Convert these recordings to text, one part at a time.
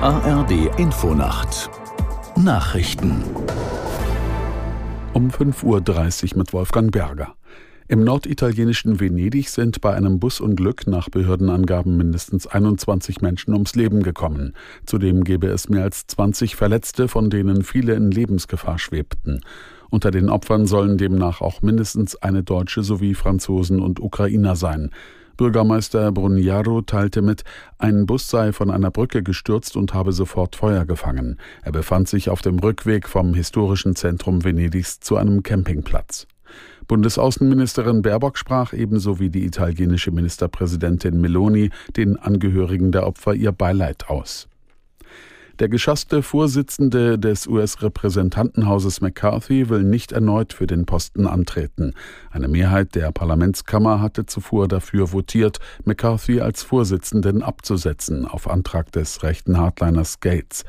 ARD Infonacht Nachrichten um 5.30 Uhr mit Wolfgang Berger. Im norditalienischen Venedig sind bei einem Busunglück nach Behördenangaben mindestens 21 Menschen ums Leben gekommen. Zudem gäbe es mehr als 20 Verletzte, von denen viele in Lebensgefahr schwebten. Unter den Opfern sollen demnach auch mindestens eine Deutsche sowie Franzosen und Ukrainer sein. Bürgermeister Bruniaro teilte mit, ein Bus sei von einer Brücke gestürzt und habe sofort Feuer gefangen. Er befand sich auf dem Rückweg vom historischen Zentrum Venedigs zu einem Campingplatz. Bundesaußenministerin Baerbock sprach ebenso wie die italienische Ministerpräsidentin Meloni den Angehörigen der Opfer ihr Beileid aus. Der geschasste Vorsitzende des US-Repräsentantenhauses McCarthy will nicht erneut für den Posten antreten. Eine Mehrheit der Parlamentskammer hatte zuvor dafür votiert, McCarthy als Vorsitzenden abzusetzen, auf Antrag des rechten Hardliners Gates.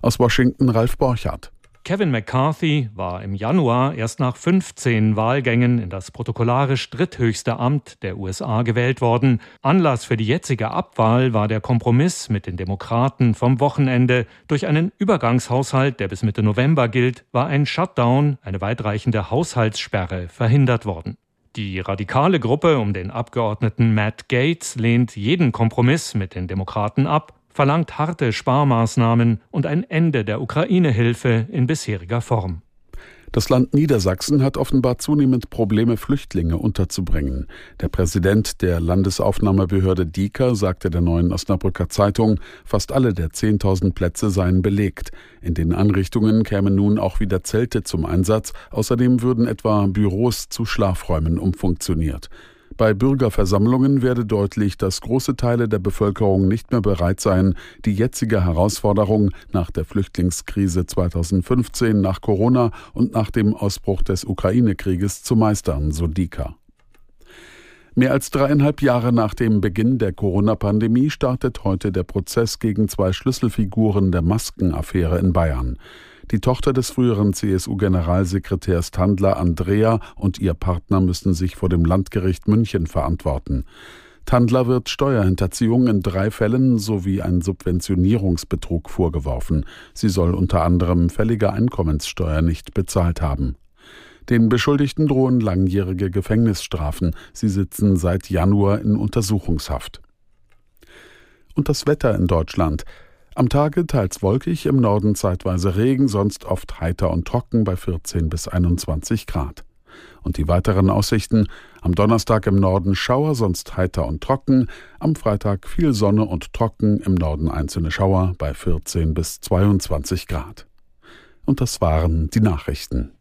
Aus Washington Ralf Borchardt. Kevin McCarthy war im Januar erst nach 15 Wahlgängen in das protokollarisch dritthöchste Amt der USA gewählt worden. Anlass für die jetzige Abwahl war der Kompromiss mit den Demokraten vom Wochenende. Durch einen Übergangshaushalt, der bis Mitte November gilt, war ein Shutdown, eine weitreichende Haushaltssperre, verhindert worden. Die radikale Gruppe um den Abgeordneten Matt Gates lehnt jeden Kompromiss mit den Demokraten ab verlangt harte Sparmaßnahmen und ein Ende der Ukraine-Hilfe in bisheriger Form. Das Land Niedersachsen hat offenbar zunehmend Probleme, Flüchtlinge unterzubringen. Der Präsident der Landesaufnahmebehörde Dieker sagte der neuen Osnabrücker Zeitung, fast alle der 10.000 Plätze seien belegt. In den Einrichtungen kämen nun auch wieder Zelte zum Einsatz. Außerdem würden etwa Büros zu Schlafräumen umfunktioniert. Bei Bürgerversammlungen werde deutlich, dass große Teile der Bevölkerung nicht mehr bereit seien, die jetzige Herausforderung nach der Flüchtlingskrise 2015, nach Corona und nach dem Ausbruch des Ukraine-Krieges zu meistern, so Dika. Mehr als dreieinhalb Jahre nach dem Beginn der Corona-Pandemie startet heute der Prozess gegen zwei Schlüsselfiguren der Maskenaffäre in Bayern. Die Tochter des früheren CSU-Generalsekretärs Tandler Andrea und ihr Partner müssen sich vor dem Landgericht München verantworten. Tandler wird Steuerhinterziehung in drei Fällen sowie ein Subventionierungsbetrug vorgeworfen. Sie soll unter anderem fällige Einkommenssteuer nicht bezahlt haben. Den Beschuldigten drohen langjährige Gefängnisstrafen. Sie sitzen seit Januar in Untersuchungshaft. Und das Wetter in Deutschland. Am Tage teils wolkig, im Norden zeitweise Regen, sonst oft heiter und trocken bei 14 bis 21 Grad. Und die weiteren Aussichten: am Donnerstag im Norden Schauer, sonst heiter und trocken, am Freitag viel Sonne und trocken, im Norden einzelne Schauer bei 14 bis 22 Grad. Und das waren die Nachrichten.